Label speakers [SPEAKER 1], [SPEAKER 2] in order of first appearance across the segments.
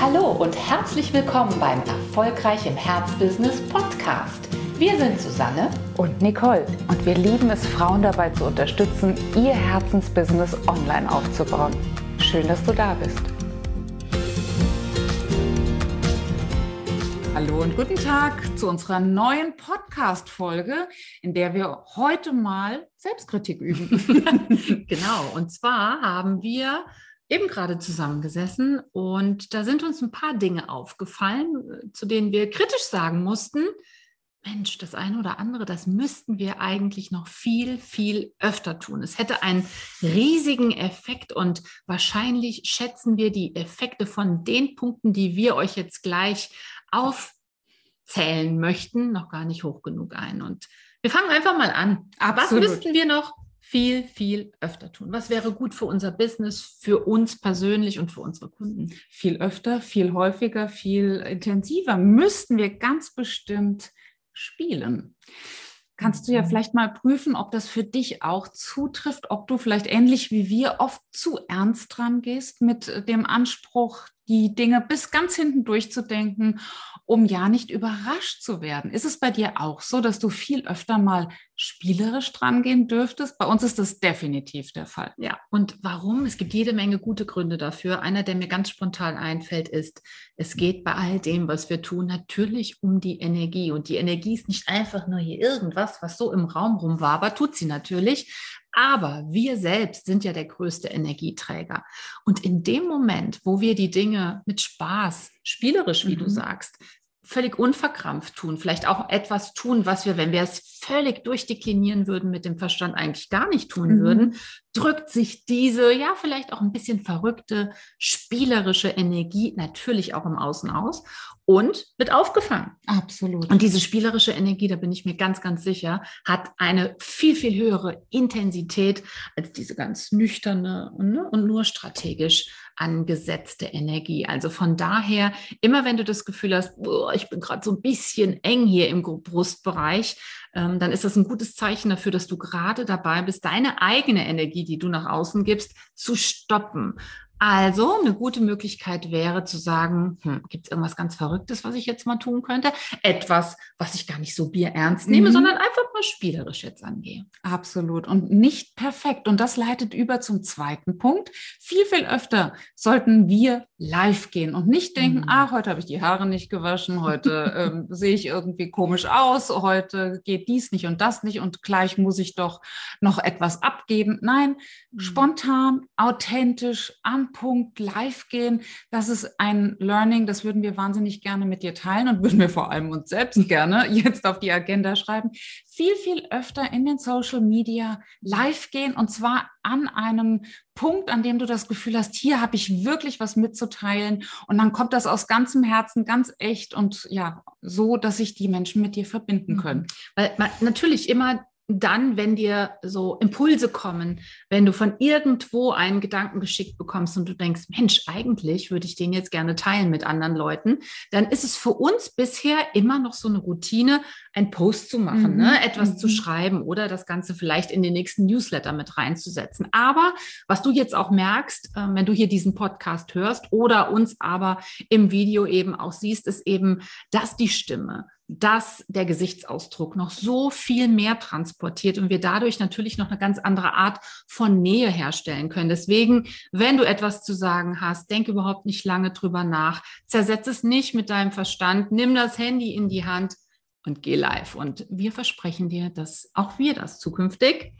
[SPEAKER 1] Hallo und herzlich willkommen beim Erfolgreich im Herzbusiness Podcast. Wir sind Susanne
[SPEAKER 2] und Nicole und wir lieben es, Frauen dabei zu unterstützen, ihr Herzensbusiness online aufzubauen. Schön, dass du da bist. Hallo und guten Tag zu unserer neuen Podcast-Folge, in der wir heute mal Selbstkritik üben.
[SPEAKER 1] genau, und zwar haben wir eben gerade zusammengesessen und da sind uns ein paar Dinge aufgefallen, zu denen wir kritisch sagen mussten, Mensch, das eine oder andere, das müssten wir eigentlich noch viel, viel öfter tun. Es hätte einen riesigen Effekt und wahrscheinlich schätzen wir die Effekte von den Punkten, die wir euch jetzt gleich aufzählen möchten, noch gar nicht hoch genug ein. Und wir fangen einfach mal an. Absolut. Was müssten wir noch viel, viel öfter tun? Was wäre gut für unser Business, für uns persönlich und für unsere Kunden?
[SPEAKER 2] Viel öfter, viel häufiger, viel intensiver müssten wir ganz bestimmt spielen. Kannst du ja mhm. vielleicht mal prüfen, ob das für dich auch zutrifft, ob du vielleicht ähnlich wie wir oft zu ernst dran gehst mit dem Anspruch, die Dinge bis ganz hinten durchzudenken, um ja nicht überrascht zu werden. Ist es bei dir auch so, dass du viel öfter mal spielerisch dran gehen dürftest? Bei uns ist das definitiv der Fall.
[SPEAKER 1] Ja, und warum? Es gibt jede Menge gute Gründe dafür. Einer, der mir ganz spontan einfällt, ist, es geht bei all dem, was wir tun, natürlich um die Energie. Und die Energie ist nicht einfach nur hier irgendwas, was so im Raum rumwabert, tut sie natürlich, aber wir selbst sind ja der größte Energieträger. Und in dem Moment, wo wir die Dinge mit Spaß, spielerisch, wie mhm. du sagst, völlig unverkrampft tun, vielleicht auch etwas tun, was wir, wenn wir es völlig durchdeklinieren würden, mit dem Verstand eigentlich gar nicht tun mhm. würden, drückt sich diese, ja, vielleicht auch ein bisschen verrückte, spielerische Energie natürlich auch im Außen aus und wird aufgefangen.
[SPEAKER 2] Absolut.
[SPEAKER 1] Und diese spielerische Energie, da bin ich mir ganz, ganz sicher, hat eine viel, viel höhere Intensität als diese ganz nüchterne ne, und nur strategisch angesetzte Energie. Also von daher, immer wenn du das Gefühl hast, oh, ich bin gerade so ein bisschen eng hier im Brustbereich, ähm, dann ist das ein gutes Zeichen dafür, dass du gerade dabei bist, deine eigene Energie, die du nach außen gibst, zu stoppen. Also eine gute Möglichkeit wäre zu sagen, hm, gibt es irgendwas ganz Verrücktes, was ich jetzt mal tun könnte? Etwas, was ich gar nicht so bierernst nehme, mhm. sondern einfach mal spielerisch jetzt angehe.
[SPEAKER 2] Absolut. Und nicht perfekt. Und das leitet über zum zweiten Punkt. Viel, viel öfter sollten wir live gehen und nicht denken, mhm. ah, heute habe ich die Haare nicht gewaschen, heute ähm, sehe ich irgendwie komisch aus, heute geht dies nicht und das nicht und gleich muss ich doch noch etwas abgeben. Nein, mhm. spontan, authentisch, am Punkt live gehen, das ist ein Learning, das würden wir wahnsinnig gerne mit dir teilen und würden wir vor allem uns selbst gerne jetzt auf die Agenda schreiben. Viel, viel öfter in den Social Media live gehen und zwar an einem Punkt, an dem du das Gefühl hast, hier habe ich wirklich was mitzuteilen und dann kommt das aus ganzem Herzen, ganz echt und ja, so, dass sich die Menschen mit dir verbinden mhm. können.
[SPEAKER 1] Weil man, natürlich immer dann, wenn dir so Impulse kommen, wenn du von irgendwo einen Gedanken geschickt bekommst und du denkst, Mensch, eigentlich würde ich den jetzt gerne teilen mit anderen Leuten, dann ist es für uns bisher immer noch so eine Routine, ein Post zu machen, ne? mhm. ne? etwas mhm. zu schreiben oder das Ganze vielleicht in den nächsten Newsletter mit reinzusetzen. Aber was du jetzt auch merkst, äh, wenn du hier diesen Podcast hörst oder uns aber im Video eben auch siehst, ist eben, dass die Stimme, dass der Gesichtsausdruck noch so viel mehr transportiert und wir dadurch natürlich noch eine ganz andere Art von Nähe herstellen können. Deswegen, wenn du etwas zu sagen hast, denk überhaupt nicht lange drüber nach, zersetz es nicht mit deinem Verstand, nimm das Handy in die Hand und geh live. Und wir versprechen dir, dass auch wir das zukünftig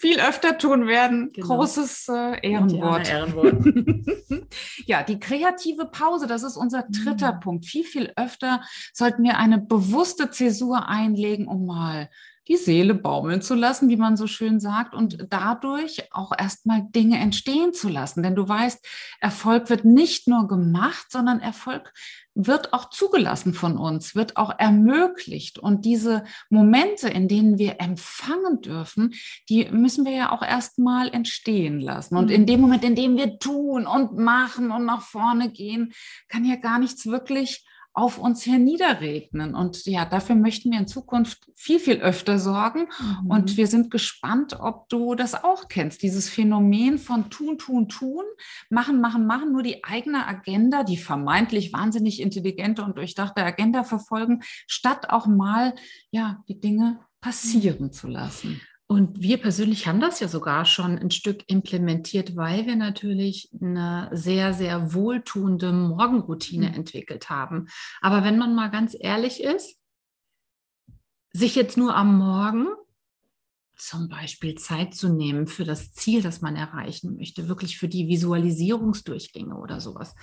[SPEAKER 2] viel öfter tun werden. Genau. Großes äh, Ehrenwort. Ja, Ehrenwort. ja, die kreative Pause, das ist unser dritter mhm. Punkt. Viel, viel öfter sollten wir eine bewusste Zäsur einlegen, um mal die Seele baumeln zu lassen, wie man so schön sagt, und dadurch auch erstmal Dinge entstehen zu lassen. Denn du weißt, Erfolg wird nicht nur gemacht, sondern Erfolg wird auch zugelassen von uns, wird auch ermöglicht. Und diese Momente, in denen wir empfangen dürfen, die müssen wir ja auch erstmal entstehen lassen. Und in mhm. dem Moment, in dem wir tun und machen und nach vorne gehen, kann ja gar nichts wirklich auf uns herniederregnen. Und ja, dafür möchten wir in Zukunft viel, viel öfter sorgen. Mhm. Und wir sind gespannt, ob du das auch kennst, dieses Phänomen von tun, tun, tun, machen, machen, machen, nur die eigene Agenda, die vermeintlich wahnsinnig intelligente und durchdachte Agenda verfolgen, statt auch mal, ja, die Dinge passieren zu lassen.
[SPEAKER 1] Und wir persönlich haben das ja sogar schon ein Stück implementiert, weil wir natürlich eine sehr, sehr wohltuende Morgenroutine mhm. entwickelt haben. Aber wenn man mal ganz ehrlich ist, sich jetzt nur am Morgen zum Beispiel Zeit zu nehmen für das Ziel, das man erreichen möchte, wirklich für die Visualisierungsdurchgänge oder sowas,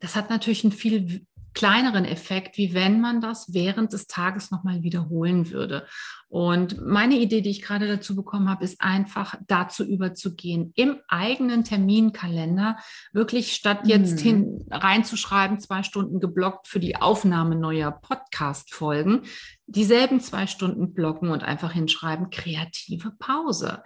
[SPEAKER 1] das hat natürlich einen viel kleineren Effekt, wie wenn man das während des Tages nochmal wiederholen würde. Und meine Idee, die ich gerade dazu bekommen habe, ist einfach dazu überzugehen, im eigenen Terminkalender wirklich statt jetzt mhm. hin reinzuschreiben, zwei Stunden geblockt für die Aufnahme neuer Podcast-Folgen, dieselben zwei Stunden blocken und einfach hinschreiben, kreative Pause.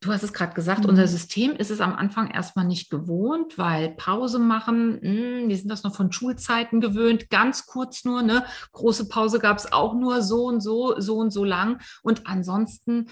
[SPEAKER 1] Du hast es gerade gesagt, mhm. unser System ist es am Anfang erstmal nicht gewohnt, weil Pause machen, mh, hm, wir sind das noch von Schulzeiten gewöhnt, ganz kurz nur, ne? Große Pause gab es auch nur so und so, so und so lang. Und ansonsten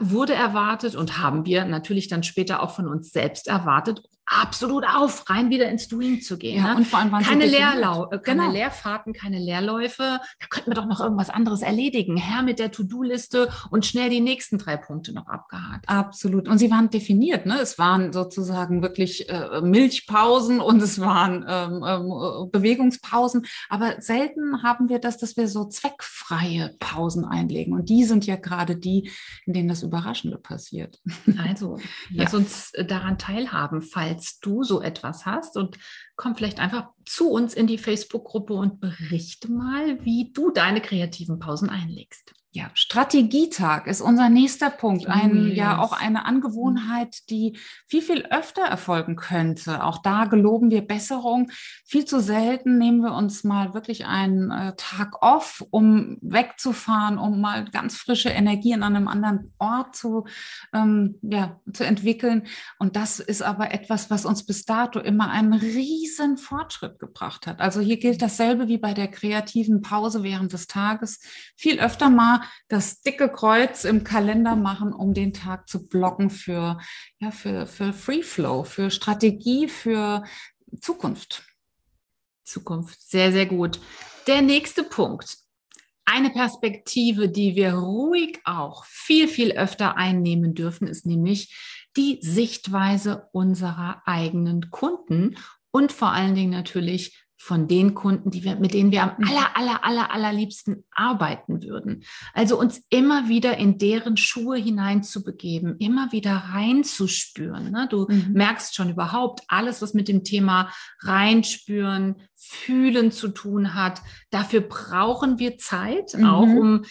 [SPEAKER 1] wurde erwartet und haben wir natürlich dann später auch von uns selbst erwartet, absolut auf, rein wieder ins Doing zu gehen. Ja, ne? und vor allem waren keine, Leerlau äh, keine genau. Leerfahrten, keine Leerläufe. Da könnten wir doch noch irgendwas anderes erledigen. Herr mit der To-Do-Liste und schnell die nächsten drei Punkte noch abgehakt.
[SPEAKER 2] Absolut. Und sie waren definiert. Ne? Es waren sozusagen wirklich äh, Milchpausen und es waren ähm, ähm, Bewegungspausen. Aber selten haben wir das, dass wir so zweckfreie Pausen einlegen. Und die sind ja gerade die, in denen das Überraschende passiert.
[SPEAKER 1] Also, lass ja. uns äh, daran teilhaben, falls falls du so etwas hast und komm vielleicht einfach zu uns in die Facebook-Gruppe und berichte mal, wie du deine kreativen Pausen einlegst.
[SPEAKER 2] Ja, Strategietag ist unser nächster Punkt. Ein, yes. ja, auch eine Angewohnheit, die viel, viel öfter erfolgen könnte. Auch da geloben wir Besserung. Viel zu selten nehmen wir uns mal wirklich einen äh, Tag off, um wegzufahren, um mal ganz frische Energie an einem anderen Ort zu, ähm, ja, zu entwickeln. Und das ist aber etwas, was uns bis dato immer einen riesen Fortschritt gebracht hat. Also hier gilt dasselbe wie bei der kreativen Pause während des Tages. Viel öfter mal das dicke Kreuz im Kalender machen, um den Tag zu blocken für, ja, für, für Free Flow, für Strategie, für Zukunft.
[SPEAKER 1] Zukunft, sehr, sehr gut. Der nächste Punkt. Eine Perspektive, die wir ruhig auch viel, viel öfter einnehmen dürfen, ist nämlich die Sichtweise unserer eigenen Kunden und vor allen Dingen natürlich von den Kunden, die wir, mit denen wir am mhm. aller, aller, aller, allerliebsten arbeiten würden. Also uns immer wieder in deren Schuhe hineinzubegeben, immer wieder reinzuspüren. Ne? Du mhm. merkst schon überhaupt alles, was mit dem Thema reinspüren, fühlen zu tun hat. Dafür brauchen wir Zeit, mhm. auch um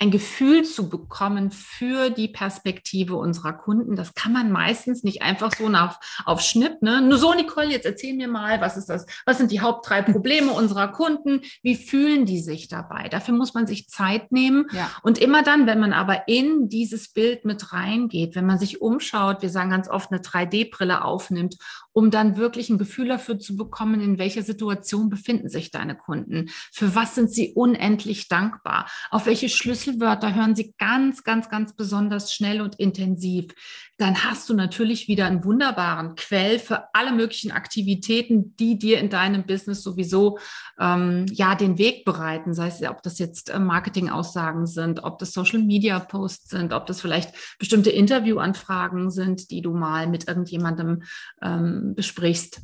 [SPEAKER 1] ein Gefühl zu bekommen für die Perspektive unserer Kunden. Das kann man meistens nicht einfach so nach, auf Schnitt. Ne? Nur so, Nicole, jetzt erzähl mir mal, was ist das? Was sind die Haupt drei Probleme unserer Kunden? Wie fühlen die sich dabei? Dafür muss man sich Zeit nehmen. Ja. Und immer dann, wenn man aber in dieses Bild mit reingeht, wenn man sich umschaut, wir sagen ganz oft eine 3D-Brille aufnimmt, um dann wirklich ein Gefühl dafür zu bekommen, in welcher Situation befinden sich deine Kunden? Für was sind sie unendlich dankbar? Auf welche Schlüssel Schlüsselwörter hören Sie ganz, ganz, ganz besonders schnell und intensiv, dann hast du natürlich wieder einen wunderbaren Quell für alle möglichen Aktivitäten, die dir in deinem Business sowieso ähm, ja den Weg bereiten. Sei es, ob das jetzt äh, Marketingaussagen sind, ob das Social Media Posts sind, ob das vielleicht bestimmte Interviewanfragen sind, die du mal mit irgendjemandem ähm, besprichst.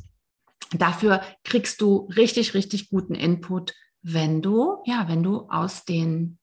[SPEAKER 1] Dafür kriegst du richtig, richtig guten Input, wenn du, ja, wenn du aus den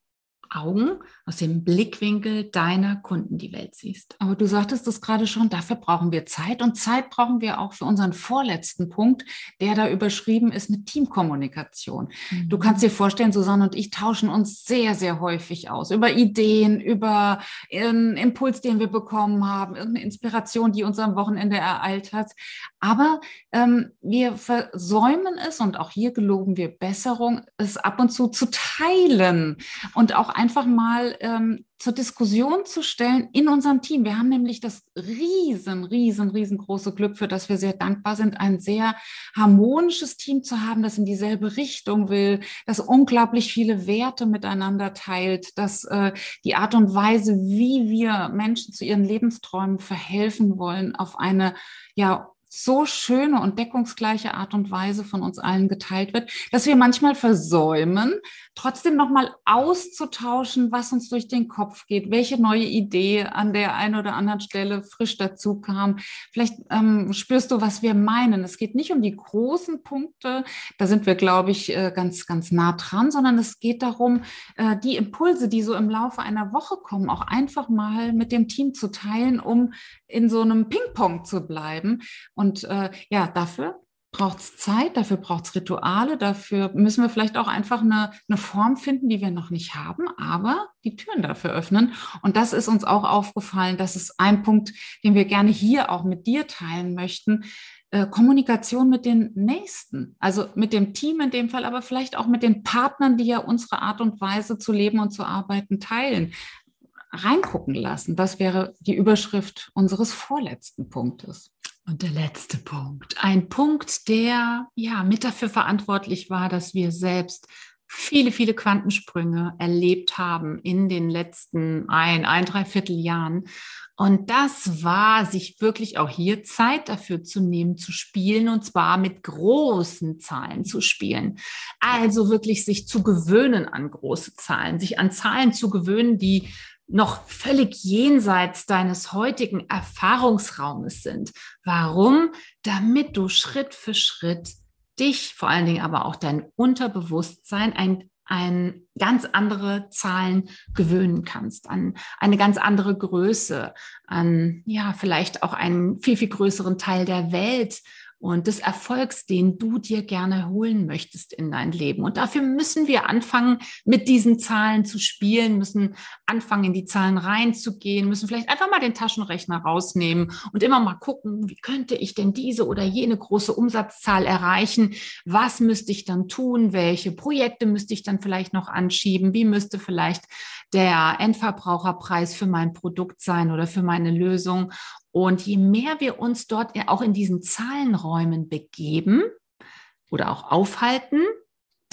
[SPEAKER 1] Augen, aus dem Blickwinkel deiner Kunden die Welt siehst.
[SPEAKER 2] Aber du sagtest es gerade schon, dafür brauchen wir Zeit und Zeit brauchen wir auch für unseren vorletzten Punkt, der da überschrieben ist mit Teamkommunikation. Mhm. Du kannst dir vorstellen, Susanne und ich tauschen uns sehr, sehr häufig aus über Ideen, über einen Impuls, den wir bekommen haben, irgendeine Inspiration, die uns am Wochenende ereilt hat. Aber ähm, wir versäumen es und auch hier geloben wir Besserung, es ab und zu zu teilen und auch ein einfach mal ähm, zur Diskussion zu stellen in unserem Team. Wir haben nämlich das riesen, riesen, riesengroße Glück, für das wir sehr dankbar sind, ein sehr harmonisches Team zu haben, das in dieselbe Richtung will, das unglaublich viele Werte miteinander teilt, das äh, die Art und Weise, wie wir Menschen zu ihren Lebensträumen verhelfen wollen, auf eine ja so schöne und deckungsgleiche Art und Weise von uns allen geteilt wird, dass wir manchmal versäumen, trotzdem nochmal auszutauschen, was uns durch den Kopf geht, welche neue Idee an der einen oder anderen Stelle frisch dazu kam. Vielleicht ähm, spürst du, was wir meinen. Es geht nicht um die großen Punkte, da sind wir, glaube ich, äh, ganz, ganz nah dran, sondern es geht darum, äh, die Impulse, die so im Laufe einer Woche kommen, auch einfach mal mit dem Team zu teilen, um in so einem Ping-Pong zu bleiben. Und äh, ja, dafür braucht es Zeit, dafür braucht es Rituale, dafür müssen wir vielleicht auch einfach eine, eine Form finden, die wir noch nicht haben, aber die Türen dafür öffnen. Und das ist uns auch aufgefallen. Das ist ein Punkt, den wir gerne hier auch mit dir teilen möchten. Äh, Kommunikation mit den Nächsten, also mit dem Team in dem Fall, aber vielleicht auch mit den Partnern, die ja unsere Art und Weise zu leben und zu arbeiten teilen reingucken lassen. Das wäre die Überschrift unseres vorletzten Punktes.
[SPEAKER 1] Und der letzte Punkt. Ein Punkt, der ja mit dafür verantwortlich war, dass wir selbst viele, viele Quantensprünge erlebt haben in den letzten ein, ein, dreiviertel Jahren. Und das war, sich wirklich auch hier Zeit dafür zu nehmen, zu spielen und zwar mit großen Zahlen zu spielen. Also wirklich sich zu gewöhnen an große Zahlen, sich an Zahlen zu gewöhnen, die noch völlig jenseits deines heutigen Erfahrungsraumes sind. Warum? Damit du Schritt für Schritt dich, vor allen Dingen aber auch dein Unterbewusstsein, ein, ein ganz andere Zahlen gewöhnen kannst, an eine ganz andere Größe, an ja, vielleicht auch einen viel, viel größeren Teil der Welt und des Erfolgs, den du dir gerne holen möchtest in dein Leben. Und dafür müssen wir anfangen, mit diesen Zahlen zu spielen, müssen anfangen, in die Zahlen reinzugehen, müssen vielleicht einfach mal den Taschenrechner rausnehmen und immer mal gucken, wie könnte ich denn diese oder jene große Umsatzzahl erreichen? Was müsste ich dann tun? Welche Projekte müsste ich dann vielleicht noch anschieben? Wie müsste vielleicht der Endverbraucherpreis für mein Produkt sein oder für meine Lösung? Und je mehr wir uns dort auch in diesen Zahlenräumen begeben oder auch aufhalten,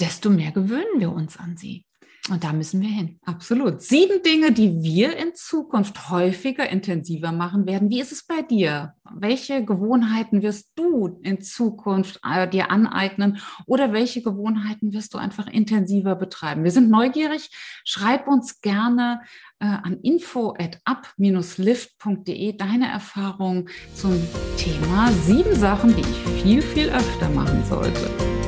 [SPEAKER 1] desto mehr gewöhnen wir uns an sie. Und da müssen wir hin.
[SPEAKER 2] Absolut. Sieben Dinge, die wir in Zukunft häufiger, intensiver machen werden. Wie ist es bei dir? Welche Gewohnheiten wirst du in Zukunft äh, dir aneignen oder welche Gewohnheiten wirst du einfach intensiver betreiben? Wir sind neugierig. Schreib uns gerne äh, an info at up-lift.de deine Erfahrung zum Thema sieben Sachen, die ich viel, viel öfter machen sollte.